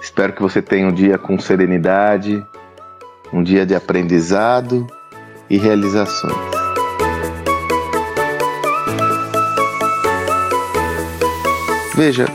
Espero que você tenha um dia com serenidade, um dia de aprendizado e realizações. Veja,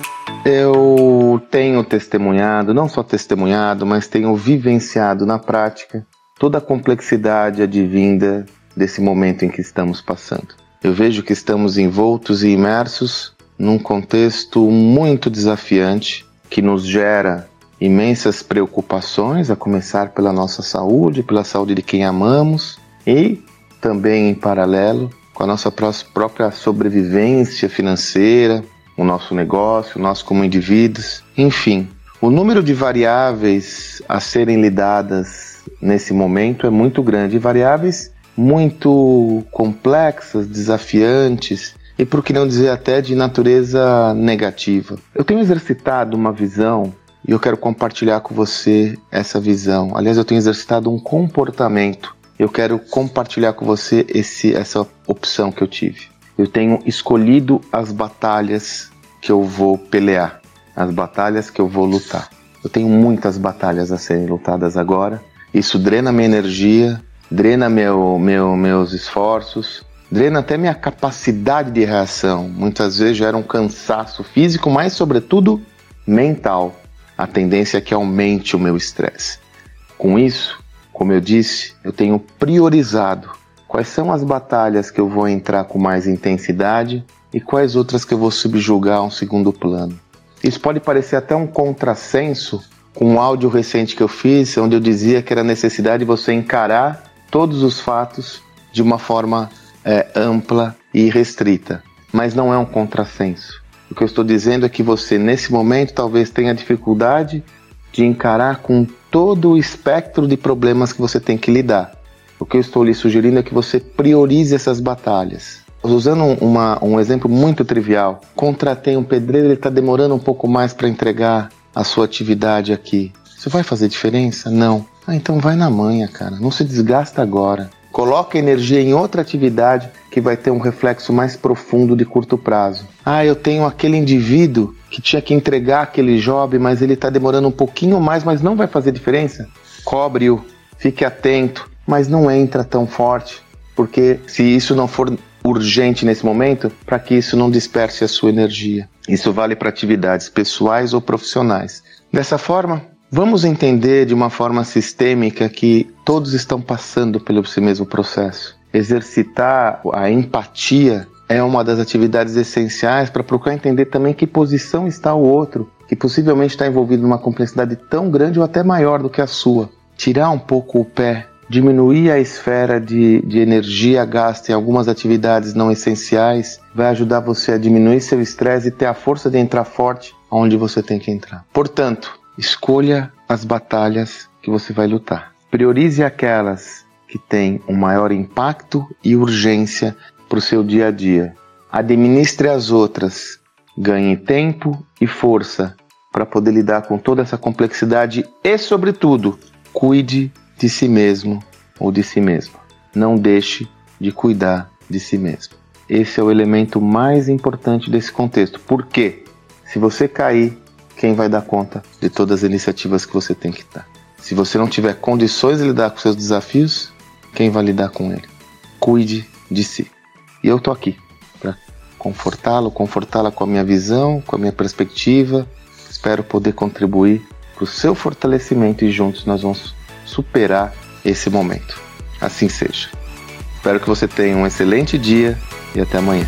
eu tenho testemunhado, não só testemunhado, mas tenho vivenciado na prática toda a complexidade advinda desse momento em que estamos passando. Eu vejo que estamos envoltos e imersos num contexto muito desafiante que nos gera imensas preocupações, a começar pela nossa saúde, pela saúde de quem amamos e também em paralelo com a nossa própria sobrevivência financeira, o nosso negócio, nós como indivíduos, enfim. O número de variáveis a serem lidadas nesse momento é muito grande, variáveis muito complexas, desafiantes e por que não dizer até de natureza negativa. Eu tenho exercitado uma visão e eu quero compartilhar com você essa visão. Aliás, eu tenho exercitado um comportamento. Eu quero compartilhar com você esse, essa opção que eu tive. Eu tenho escolhido as batalhas que eu vou pelear, as batalhas que eu vou lutar. Eu tenho muitas batalhas a serem lutadas agora. Isso drena minha energia, drena meu, meu, meus esforços, drena até minha capacidade de reação. Muitas vezes gera um cansaço físico, mas sobretudo mental. A tendência é que aumente o meu estresse. Com isso, como eu disse, eu tenho priorizado quais são as batalhas que eu vou entrar com mais intensidade e quais outras que eu vou subjugar a um segundo plano. Isso pode parecer até um contrassenso com um áudio recente que eu fiz, onde eu dizia que era necessidade de você encarar todos os fatos de uma forma é, ampla e restrita. Mas não é um contrassenso. O que eu estou dizendo é que você, nesse momento, talvez tenha dificuldade de encarar com todo o espectro de problemas que você tem que lidar. O que eu estou lhe sugerindo é que você priorize essas batalhas. Usando uma, um exemplo muito trivial, contratei um pedreiro, ele está demorando um pouco mais para entregar a sua atividade aqui. Isso vai fazer diferença? Não. Ah, então vai na manha, cara. Não se desgasta agora. Coloca energia em outra atividade que vai ter um reflexo mais profundo de curto prazo. Ah, eu tenho aquele indivíduo que tinha que entregar aquele job, mas ele está demorando um pouquinho mais, mas não vai fazer diferença. Cobre-o, fique atento, mas não entra tão forte, porque se isso não for urgente nesse momento, para que isso não disperse a sua energia. Isso vale para atividades pessoais ou profissionais. Dessa forma, Vamos entender de uma forma sistêmica que todos estão passando pelo esse mesmo processo. Exercitar a empatia é uma das atividades essenciais para procurar entender também que posição está o outro, que possivelmente está envolvido numa complexidade tão grande ou até maior do que a sua. Tirar um pouco o pé, diminuir a esfera de, de energia gasta em algumas atividades não essenciais, vai ajudar você a diminuir seu estresse e ter a força de entrar forte onde você tem que entrar. Portanto, Escolha as batalhas que você vai lutar. Priorize aquelas que têm um maior impacto e urgência para o seu dia a dia. Administre as outras. Ganhe tempo e força para poder lidar com toda essa complexidade e, sobretudo, cuide de si mesmo ou de si mesma. Não deixe de cuidar de si mesmo. Esse é o elemento mais importante desse contexto. Porque se você cair, quem vai dar conta de todas as iniciativas que você tem que dar. Se você não tiver condições de lidar com seus desafios, quem vai lidar com ele? Cuide de si. E eu tô aqui para confortá-lo, confortá-la com a minha visão, com a minha perspectiva. Espero poder contribuir para o seu fortalecimento e juntos nós vamos superar esse momento. Assim seja. Espero que você tenha um excelente dia e até amanhã.